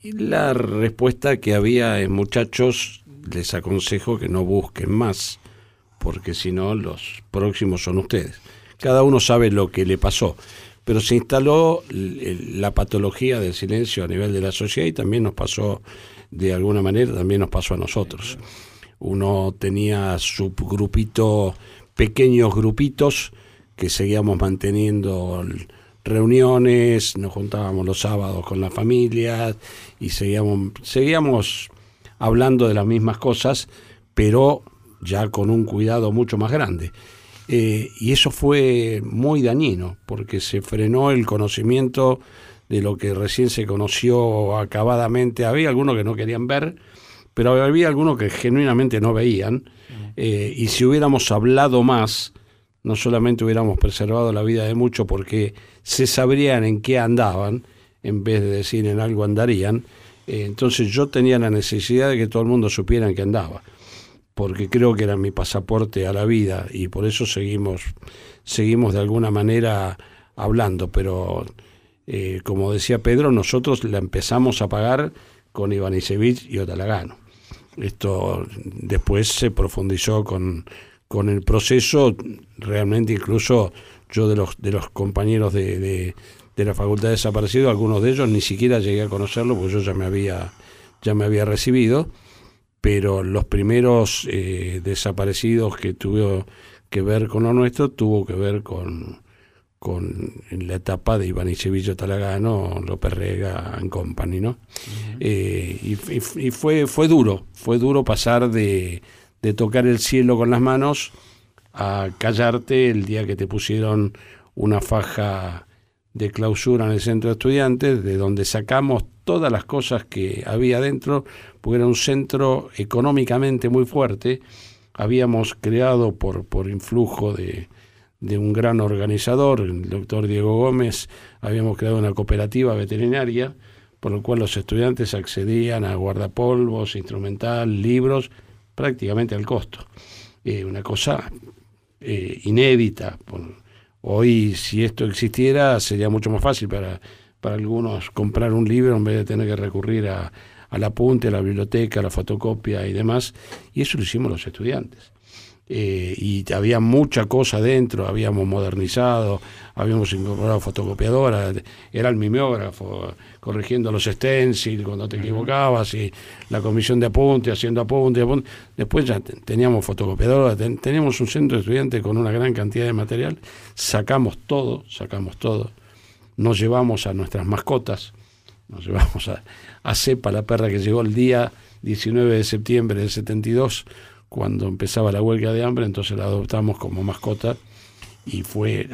y la respuesta que había en muchachos, les aconsejo que no busquen más, porque si no los próximos son ustedes. Cada uno sabe lo que le pasó, pero se instaló la patología del silencio a nivel de la sociedad y también nos pasó, de alguna manera, también nos pasó a nosotros. Uno tenía su grupito, pequeños grupitos que seguíamos manteniendo reuniones, nos juntábamos los sábados con las familias y seguíamos, seguíamos hablando de las mismas cosas, pero ya con un cuidado mucho más grande. Eh, y eso fue muy dañino, porque se frenó el conocimiento de lo que recién se conoció acabadamente. Había algunos que no querían ver, pero había algunos que genuinamente no veían. Eh, y si hubiéramos hablado más, no solamente hubiéramos preservado la vida de muchos porque se sabrían en qué andaban, en vez de decir en algo andarían, eh, entonces yo tenía la necesidad de que todo el mundo supiera en qué andaba, porque creo que era mi pasaporte a la vida y por eso seguimos, seguimos de alguna manera hablando, pero eh, como decía Pedro, nosotros la empezamos a pagar con Ivanisevich y Otalagano. Esto después se profundizó con, con el proceso, realmente incluso yo de los, de los compañeros de, de, la facultad de desaparecido, algunos de ellos ni siquiera llegué a conocerlo porque yo ya me había, ya me había recibido, pero los primeros eh, desaparecidos que tuvo que ver con lo nuestro tuvo que ver con, con la etapa de Iván Isevillo Talagano, López Rega and Company, ¿no? Eh, y, y, fue, fue duro, fue duro pasar de, de tocar el cielo con las manos a callarte el día que te pusieron una faja de clausura en el centro de estudiantes, de donde sacamos todas las cosas que había dentro, porque era un centro económicamente muy fuerte. Habíamos creado por, por influjo de, de un gran organizador, el doctor Diego Gómez, habíamos creado una cooperativa veterinaria, por lo cual los estudiantes accedían a guardapolvos, instrumental, libros, prácticamente al costo. Eh, una cosa eh, inédita. Hoy, si esto existiera, sería mucho más fácil para, para algunos comprar un libro en vez de tener que recurrir a, al apunte, a la biblioteca, a la fotocopia y demás. Y eso lo hicimos los estudiantes. Eh, y había mucha cosa dentro, habíamos modernizado, habíamos incorporado fotocopiadora, era el mimeógrafo, corrigiendo los stencils cuando te equivocabas, y la comisión de apunte, haciendo apunte, apunte. después ya teníamos fotocopiadora, teníamos un centro de estudiantes con una gran cantidad de material, sacamos todo, sacamos todo, nos llevamos a nuestras mascotas, nos llevamos a, a Cepa, la perra que llegó el día 19 de septiembre del 72, cuando empezaba la huelga de hambre, entonces la adoptamos como mascota y fue,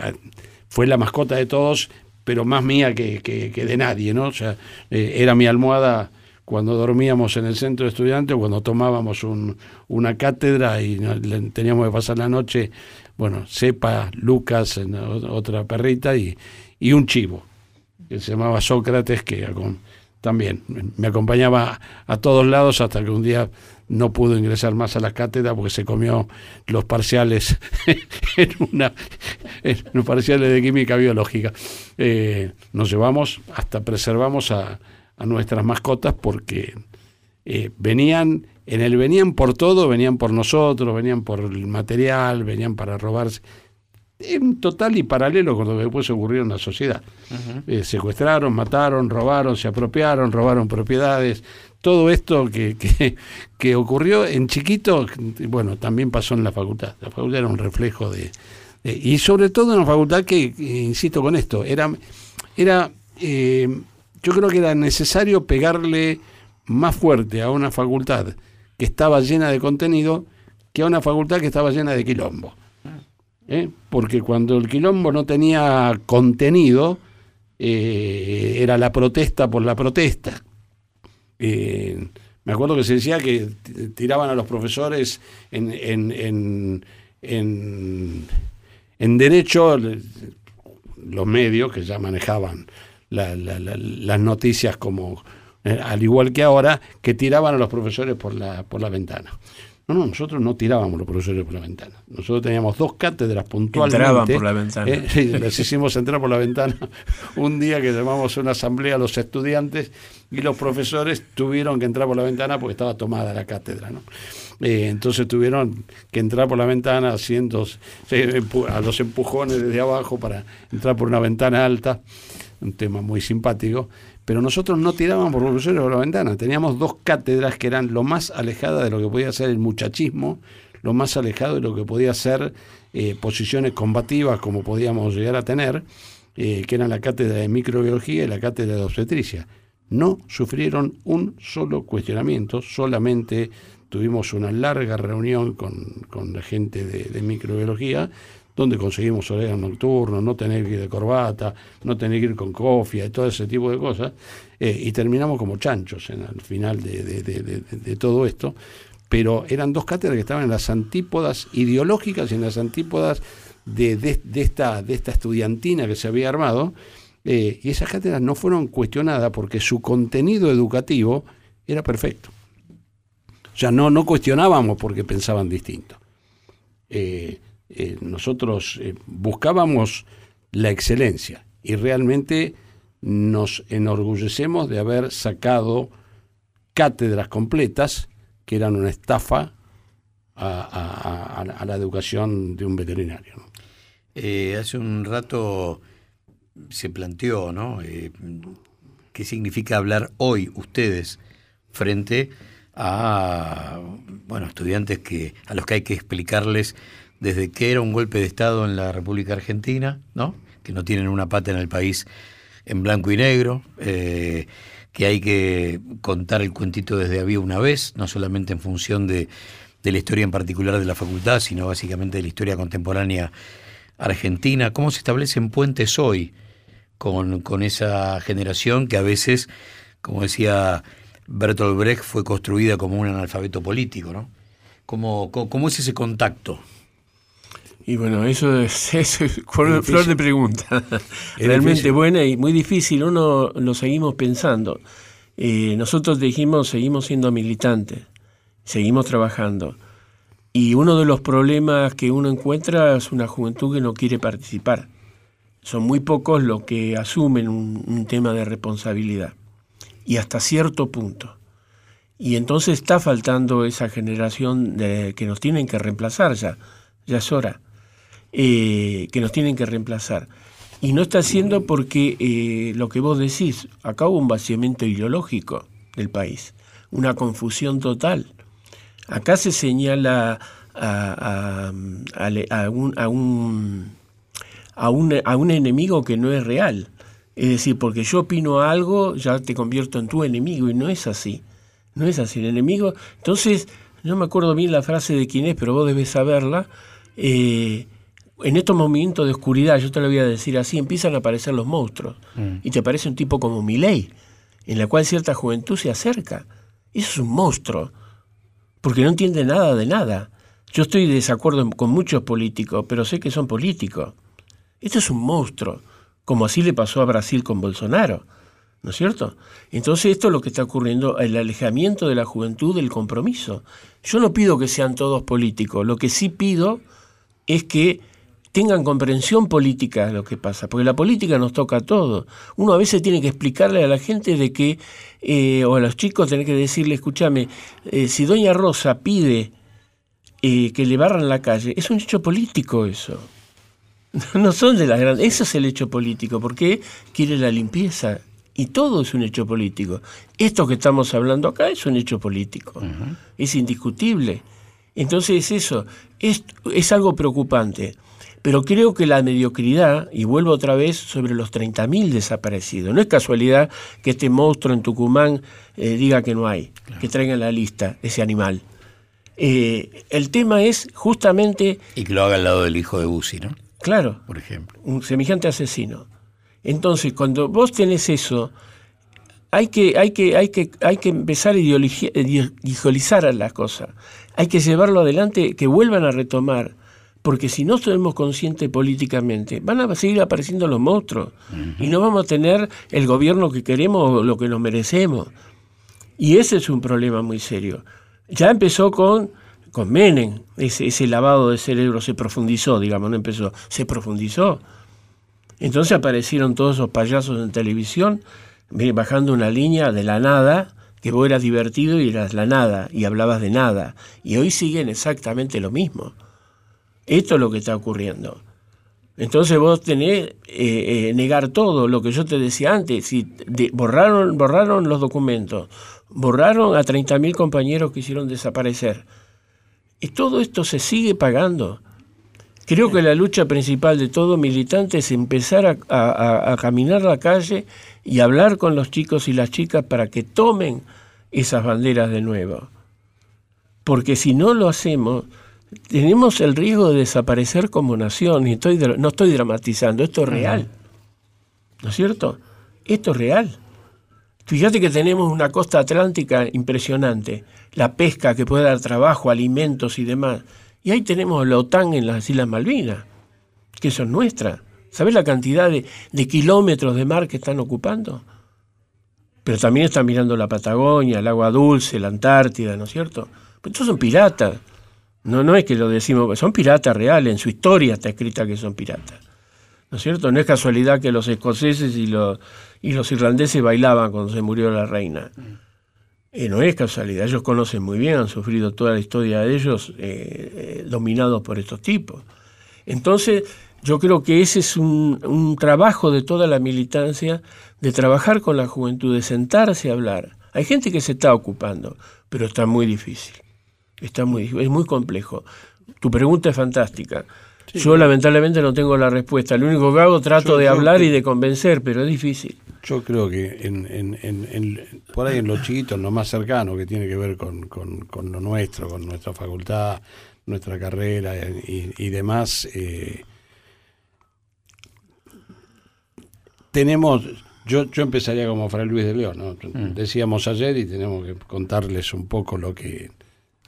fue la mascota de todos, pero más mía que, que, de nadie, ¿no? O sea, eh, era mi almohada cuando dormíamos en el centro de estudiantes, cuando tomábamos un, una cátedra y teníamos que pasar la noche bueno, Cepa, Lucas, otra perrita y, y un chivo, que se llamaba Sócrates, que también me acompañaba a todos lados hasta que un día no pudo ingresar más a la cátedra porque se comió los parciales en, una, en los parciales de química biológica. Eh, nos llevamos, hasta preservamos a, a nuestras mascotas porque eh, venían, en el venían por todo, venían por nosotros, venían por el material, venían para robarse. En total y paralelo con lo que después ocurrió en la sociedad. Eh, secuestraron, mataron, robaron, se apropiaron, robaron propiedades. Todo esto que, que, ocurrió en chiquito, bueno, también pasó en la facultad. La facultad era un reflejo de... y sobre todo en la facultad que, insisto con esto, era... era eh, yo creo que era necesario pegarle más fuerte a una facultad que estaba llena de contenido que a una facultad que estaba llena de quilombo. ¿Eh? Porque cuando el quilombo no tenía contenido, eh, era la protesta por la protesta. Eh, me acuerdo que se decía que tiraban a los profesores en, en, en, en derecho los medios que ya manejaban las noticias como, eh, al igual que ahora, que tiraban a los profesores por la, por la ventana. No, no, nosotros no tirábamos los profesores por la ventana. Nosotros teníamos dos cátedras puntualmente. Entraban por la ventana. Eh, sí, les hicimos entrar por la ventana un día que llamamos una asamblea a los estudiantes y los profesores tuvieron que entrar por la ventana porque estaba tomada la cátedra. ¿no? Eh, entonces tuvieron que entrar por la ventana haciendo a los empujones desde abajo para entrar por una ventana alta un tema muy simpático, pero nosotros no tirábamos por profesores por la ventana, teníamos dos cátedras que eran lo más alejadas de lo que podía ser el muchachismo, lo más alejado de lo que podía ser eh, posiciones combativas como podíamos llegar a tener, eh, que eran la cátedra de microbiología y la cátedra de obstetricia. No sufrieron un solo cuestionamiento, solamente tuvimos una larga reunión con, la gente de microbiología, donde conseguimos horarios nocturnos, no tener que ir de corbata, no tener que ir con cofia y todo ese tipo de cosas, eh, y terminamos como chanchos en, al final de, todo esto, pero eran dos cátedras que estaban en las antípodas ideológicas y en las antípodas de, esta, de esta estudiantina que se había armado, eh, y esas cátedras no fueron cuestionadas porque su contenido educativo era perfecto. O sea, no, no cuestionábamos porque pensaban distinto. Eh, eh, nosotros eh, buscábamos la excelencia y realmente nos enorgullecemos de haber sacado cátedras completas que eran una estafa a, la educación de un veterinario. Eh, hace un rato se planteó, ¿no? ¿Qué significa hablar hoy ustedes frente a bueno estudiantes que a los que hay que explicarles desde que era un golpe de Estado en la República Argentina, ¿no? que no tienen una pata en el país en blanco y negro, eh, que hay que contar el cuentito desde había una vez, no solamente en función de, la historia en particular de la facultad, sino básicamente de la historia contemporánea argentina. ¿Cómo se establecen puentes hoy con, esa generación que a veces, como decía Bertolt Brecht, fue construida como un analfabeto político? ¿no? ¿Cómo, cómo es ese contacto? Y bueno, eso es, eso flor, de pregunta. Realmente buena y muy difícil. Uno lo seguimos pensando. Eh, nosotros dijimos, seguimos siendo militantes, seguimos trabajando. Y uno de los problemas que uno encuentra es una juventud que no quiere participar. Son muy pocos los que asumen un, tema de responsabilidad. Y hasta cierto punto. Y entonces está faltando esa generación de, que nos tienen que reemplazar ya. Ya es hora. Eh, que nos tienen que reemplazar. Y no está haciendo porque eh, lo que vos decís, acá hubo un vaciamiento ideológico del país, una confusión total. Acá se señala a, un, a, un, a un enemigo que no es real. Es decir, porque yo opino algo, ya te convierto en tu enemigo, y no es así. No es así. El enemigo. Entonces, no me acuerdo bien la frase de quién es, pero vos debes saberla. Eh, en estos momentos de oscuridad, yo te lo voy a decir así, empiezan a aparecer los monstruos. Mm. Y te aparece un tipo como Milei, en la cual cierta juventud se acerca. Eso es un monstruo, porque no entiende nada de nada. Yo estoy de desacuerdo con muchos políticos, pero sé que son políticos. Esto es un monstruo, como así le pasó a Brasil con Bolsonaro. ¿No es cierto? Entonces esto es lo que está ocurriendo, el alejamiento de la juventud del compromiso. Yo no pido que sean todos políticos, lo que sí pido es que tengan comprensión política de lo que pasa, porque la política nos toca a todos. Uno a veces tiene que explicarle a la gente de que, eh, o a los chicos tener que decirle, escúchame, eh, si Doña Rosa pide eh, que le barran la calle, es un hecho político eso. No son de las grandes, eso es el hecho político, porque quiere la limpieza. Y todo es un hecho político. Esto que estamos hablando acá es un hecho político. Es indiscutible. Entonces eso es, es algo preocupante. Pero creo que la mediocridad, y vuelvo otra vez sobre los 30.000 desaparecidos, no es casualidad que este monstruo en Tucumán eh, diga que no hay, que traigan la lista ese animal. Eh, el tema es justamente... Y que lo haga al lado del hijo de Bussi, ¿no? Claro. Por ejemplo. Un semejante asesino. Entonces, cuando vos tenés eso, hay que, hay que, hay que, hay que empezar a ideologizar las cosas. Hay que llevarlo adelante, que vuelvan a retomar porque si no somos conscientes políticamente, van a seguir apareciendo los monstruos y no vamos a tener el gobierno que queremos o lo que nos merecemos. Y ese es un problema muy serio. Ya empezó con, con Menem, ese, ese lavado de cerebro se profundizó, digamos, no empezó, se profundizó. Entonces aparecieron todos esos payasos en televisión bajando una línea de la nada, que vos eras divertido y eras la nada, y hablabas de nada. Y hoy siguen exactamente lo mismo. Esto es lo que está ocurriendo. Entonces vos tenés eh, eh, negar todo, lo que yo te decía antes, si borraron, borraron los documentos, borraron a 30.000 compañeros que hicieron desaparecer. Y todo esto se sigue pagando. Creo que la lucha principal de todo militante es empezar a, a caminar la calle y hablar con los chicos y las chicas para que tomen esas banderas de nuevo. Porque si no lo hacemos, tenemos el riesgo de desaparecer como nación, y estoy, no estoy dramatizando, esto es real. ¿No es cierto? Esto es real. Fíjate que tenemos una costa atlántica impresionante, la pesca que puede dar trabajo, alimentos y demás. Y ahí tenemos la OTAN en las Islas Malvinas, que son nuestras. ¿Sabes la cantidad de, de kilómetros de mar que están ocupando? Pero también están mirando la Patagonia, el agua dulce, la Antártida, ¿no es cierto? Pero estos son piratas. No, no es que lo decimos, son piratas reales, en su historia está escrita que son piratas. ¿No es cierto? No es casualidad que los escoceses y los, y los irlandeses bailaban cuando se murió la reina. Eh, no es casualidad, ellos conocen muy bien, han sufrido toda la historia de ellos eh, eh, dominados por estos tipos. Entonces, yo creo que ese es un, un, trabajo de toda la militancia, de trabajar con la juventud, de sentarse a hablar. Hay gente que se está ocupando, pero está muy difícil. Está muy, es muy complejo. Tu pregunta es fantástica. Yo lamentablemente no tengo la respuesta. Lo único que hago trato de hablar y de convencer, pero es difícil. Yo creo que en, en, en, por ahí en lo chiquito, en lo más cercano, que tiene que ver con, con, lo nuestro, con nuestra facultad, nuestra carrera y, demás, eh, tenemos, yo, yo empezaría como Fray Luis de León, ¿no? Mm. decíamos ayer y tenemos que contarles un poco lo que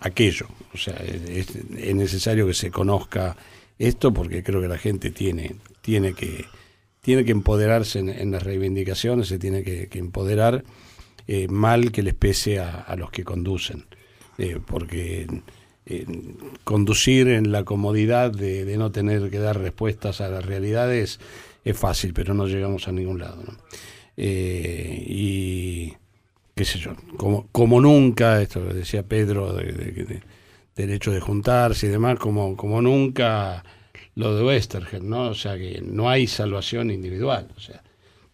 aquello. O sea, es, necesario que se conozca esto porque creo que la gente tiene, tiene, que, tiene que empoderarse en, las reivindicaciones, se tiene que, empoderar eh, mal que les pese a, los que conducen. Eh, porque eh, conducir en la comodidad de, no tener que dar respuestas a las realidades es fácil, pero no llegamos a ningún lado. y qué sé yo, como, como nunca, esto lo decía Pedro, de, del hecho de juntarse y demás, como, como nunca lo de Westergel, ¿no? O sea que no hay salvación individual, o sea,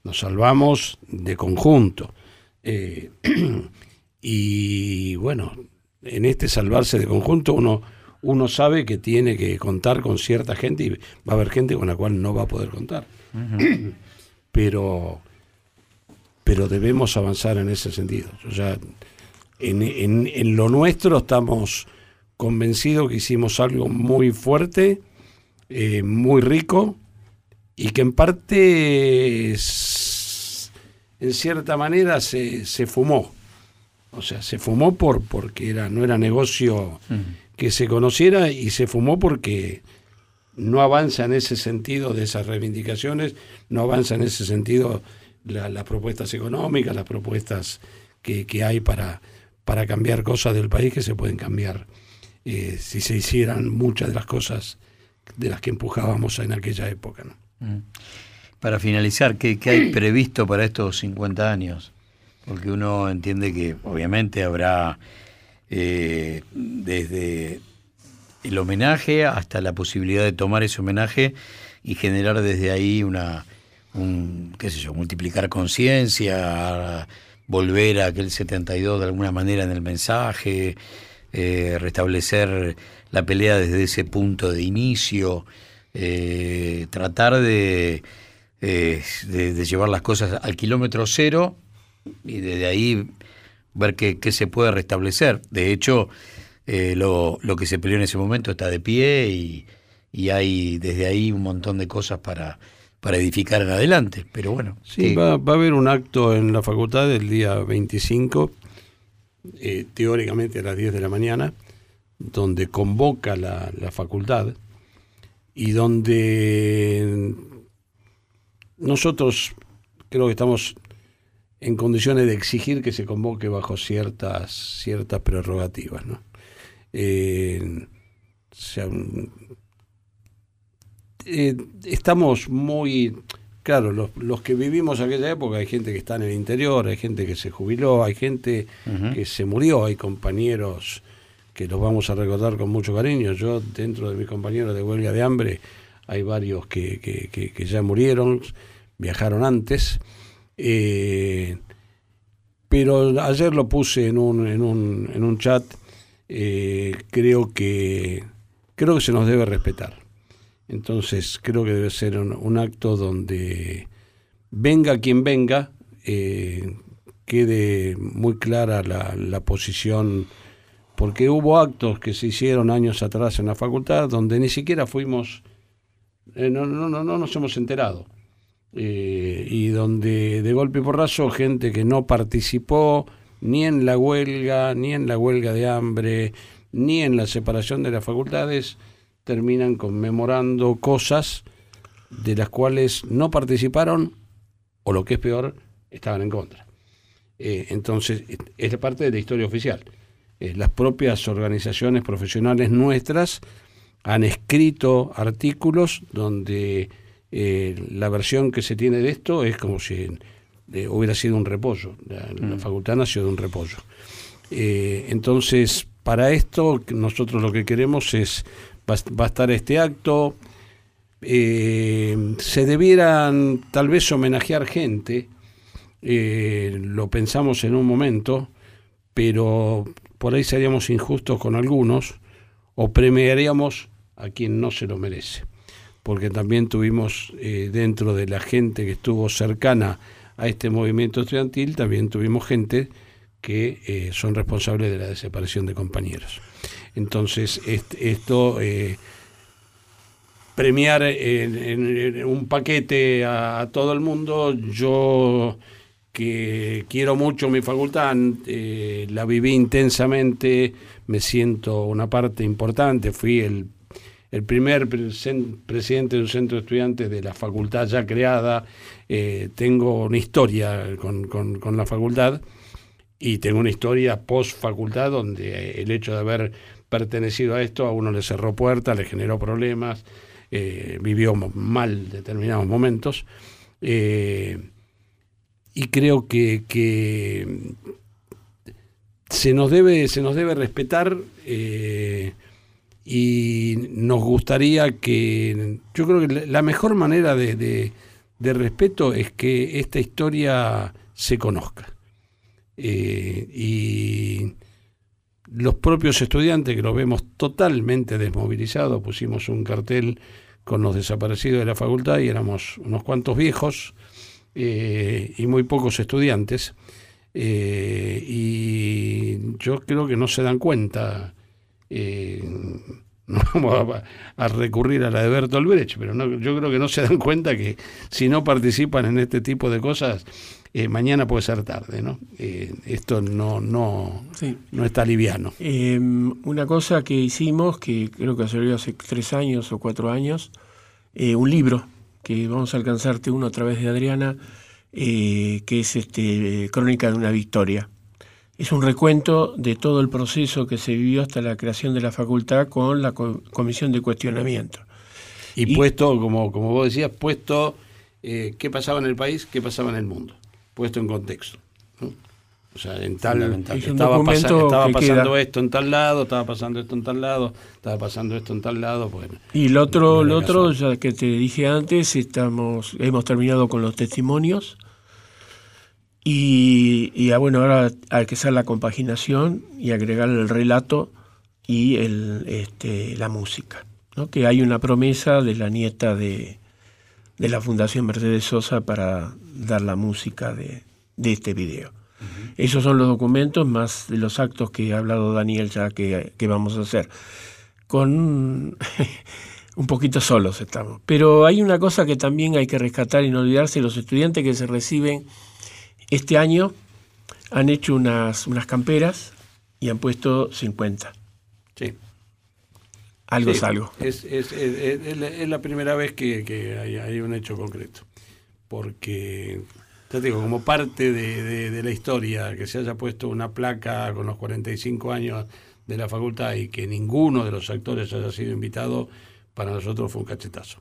nos salvamos de conjunto. Eh, y bueno, en este salvarse de conjunto uno, uno sabe que tiene que contar con cierta gente y va a haber gente con la cual no va a poder contar. Pero pero debemos avanzar en ese sentido. O sea, en, lo nuestro estamos convencidos que hicimos algo muy fuerte, eh, muy rico, y que en parte, en cierta manera, se, fumó. O sea, se fumó por porque era no era negocio que se conociera y se fumó porque no avanza en ese sentido de esas reivindicaciones, no avanza en ese sentido las propuestas económicas, las propuestas que, hay para, para cambiar cosas del país que se pueden cambiar eh, si se hicieran muchas de las cosas de las que empujábamos en aquella época. Mm. Para finalizar, ¿qué, hay previsto para estos 50 años? Porque uno entiende que obviamente habrá eh, desde el homenaje hasta la posibilidad de tomar ese homenaje y generar desde ahí una, un, qué sé yo, multiplicar conciencia, volver a aquel 72 de alguna manera en el mensaje, eh, restablecer la pelea desde ese punto de inicio, eh, tratar de, eh, de, llevar las cosas al kilómetro cero y desde ahí ver qué, qué se puede restablecer. De hecho, lo, lo, que se peleó en ese momento está de pie y, y hay desde ahí un montón de cosas para, para edificar en adelante. Pero bueno. Sí, va, va, a haber un acto en la facultad el día 25 eh, teóricamente a las 10 de la mañana, donde convoca la, facultad y donde nosotros creo que estamos en condiciones de exigir que se convoque bajo ciertas, ciertas prerrogativas. ¿no? Eh, eh, estamos muy Claro, los, los, que vivimos aquella época, hay gente que está en el interior, hay gente que se jubiló, hay gente que se murió, hay compañeros que los vamos a recordar con mucho cariño. Yo, dentro de mis compañeros de huelga de hambre, hay varios que, que, ya murieron, viajaron antes. Eh, pero ayer lo puse en un, en un, en un chat, eh, creo, que, creo que se nos debe respetar entonces creo que debe ser un, acto donde venga quien venga, eh, quede muy clara la, posición, porque hubo actos que se hicieron años atrás en la facultad donde ni siquiera fuimos, eh, no, no, no, no nos hemos enterado. Eh, y donde de golpe y porrazo gente que no participó ni en la huelga, ni en la huelga de hambre, ni en la separación de las facultades, terminan conmemorando cosas de las cuales no participaron o lo que es peor, estaban en contra. Eh, entonces, es parte de la historia oficial. Eh, las propias organizaciones profesionales nuestras han escrito artículos donde eh, la versión que se tiene de esto es como si hubiera sido un repollo. La, la, mm. facultad nació de un repollo. entonces, para esto, nosotros lo que queremos es va, a estar este acto. Eh, se debieran tal vez homenajear gente, eh, lo pensamos en un momento, pero por ahí seríamos injustos con algunos o premiaríamos a quien no se lo merece, porque también tuvimos eh, dentro de la gente que estuvo cercana a este movimiento estudiantil, también tuvimos gente que son responsables de la desaparición de compañeros. Entonces, esto, eh, premiar en, un paquete a, todo el mundo, yo que quiero mucho mi facultad, eh, la viví intensamente, me siento una parte importante, fui el, primer presidente de un centro de estudiantes de la facultad ya creada, eh, tengo una historia con, con la facultad y tengo una historia post facultad donde el hecho de haber pertenecido a esto, a uno le cerró puertas, le generó problemas, eh, vivió mal determinados momentos. Eh, y creo que, se, nos debe, se nos debe respetar eh, y nos gustaría que, yo creo que la mejor manera de, respeto es que esta historia se conozca. Y los propios estudiantes, que los vemos totalmente desmovilizados, pusimos un cartel con los desaparecidos de la facultad y éramos unos cuantos viejos eh, y muy pocos estudiantes. Eh, y yo creo que no se dan cuenta, eh, vamos a, recurrir a la de Bertolt Brecht, pero no, yo creo que no se dan cuenta que si no participan en este tipo de cosas, eh, mañana puede ser tarde, ¿no? Eh, esto no, no, no está liviano. Em, una cosa que hicimos, que creo que salió hace tres años o cuatro años, eh, un libro, que vamos a alcanzarte uno a través de Adriana, que es este, Crónica de una Victoria es un recuento de todo el proceso que se vivió hasta la creación de la facultad con la comisión de cuestionamiento. Y, puesto, como, como vos decías, puesto qué pasaba en el país, qué pasaba en el mundo, puesto en contexto. O sea, en tal estaba, pasando esto en tal lado, estaba pasando esto en tal lado, estaba pasando esto en tal lado, bueno. Y el otro, el otro, ya que te dije antes, estamos, hemos terminado con los testimonios y, y ah, bueno, ahora hay que hacer la compaginación y agregar el relato y el, este, la música. ¿no? Que hay una promesa de la nieta de, de, la Fundación Mercedes Sosa para dar la música de, de este video. Esos son los documentos más de los actos que ha hablado Daniel ya que, que vamos a hacer. Con un poquito solos estamos. Pero hay una cosa que también hay que rescatar y no olvidarse, los estudiantes que se reciben este año han hecho unas, unas camperas y han puesto 50. Sí. Algo es algo. Es, es, es, la primera vez que, hay, un hecho concreto. Porque, te digo, como parte de, la historia, que se haya puesto una placa con los 45 años de la facultad y que ninguno de los actores haya sido invitado, para nosotros fue un cachetazo.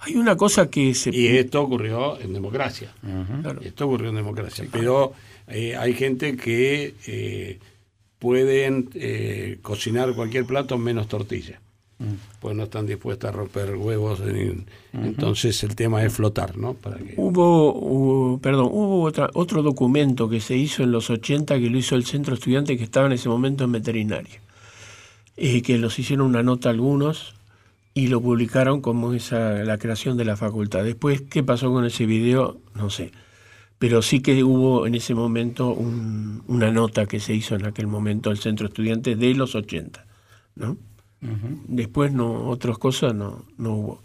Hay una cosa que se... Y esto ocurrió en democracia. Esto ocurrió en democracia. Pero eh, hay gente que eh, pueden eh, cocinar cualquier plato menos tortilla. Pues no están dispuestos a romper huevos. Entonces el tema es flotar, ¿no? Para hubo, perdón, hubo otra, otro documento que se hizo en los 80 que lo hizo el centro estudiante que estaba en ese momento en veterinaria. que los hicieron una nota algunos y lo publicaron como esa, la creación de la facultad. Después, ¿qué pasó con ese video? No sé. Pero sí que hubo en ese momento una nota que se hizo en aquel momento el centro estudiante de los 80. ¿no? Después no, otras cosas no, no hubo.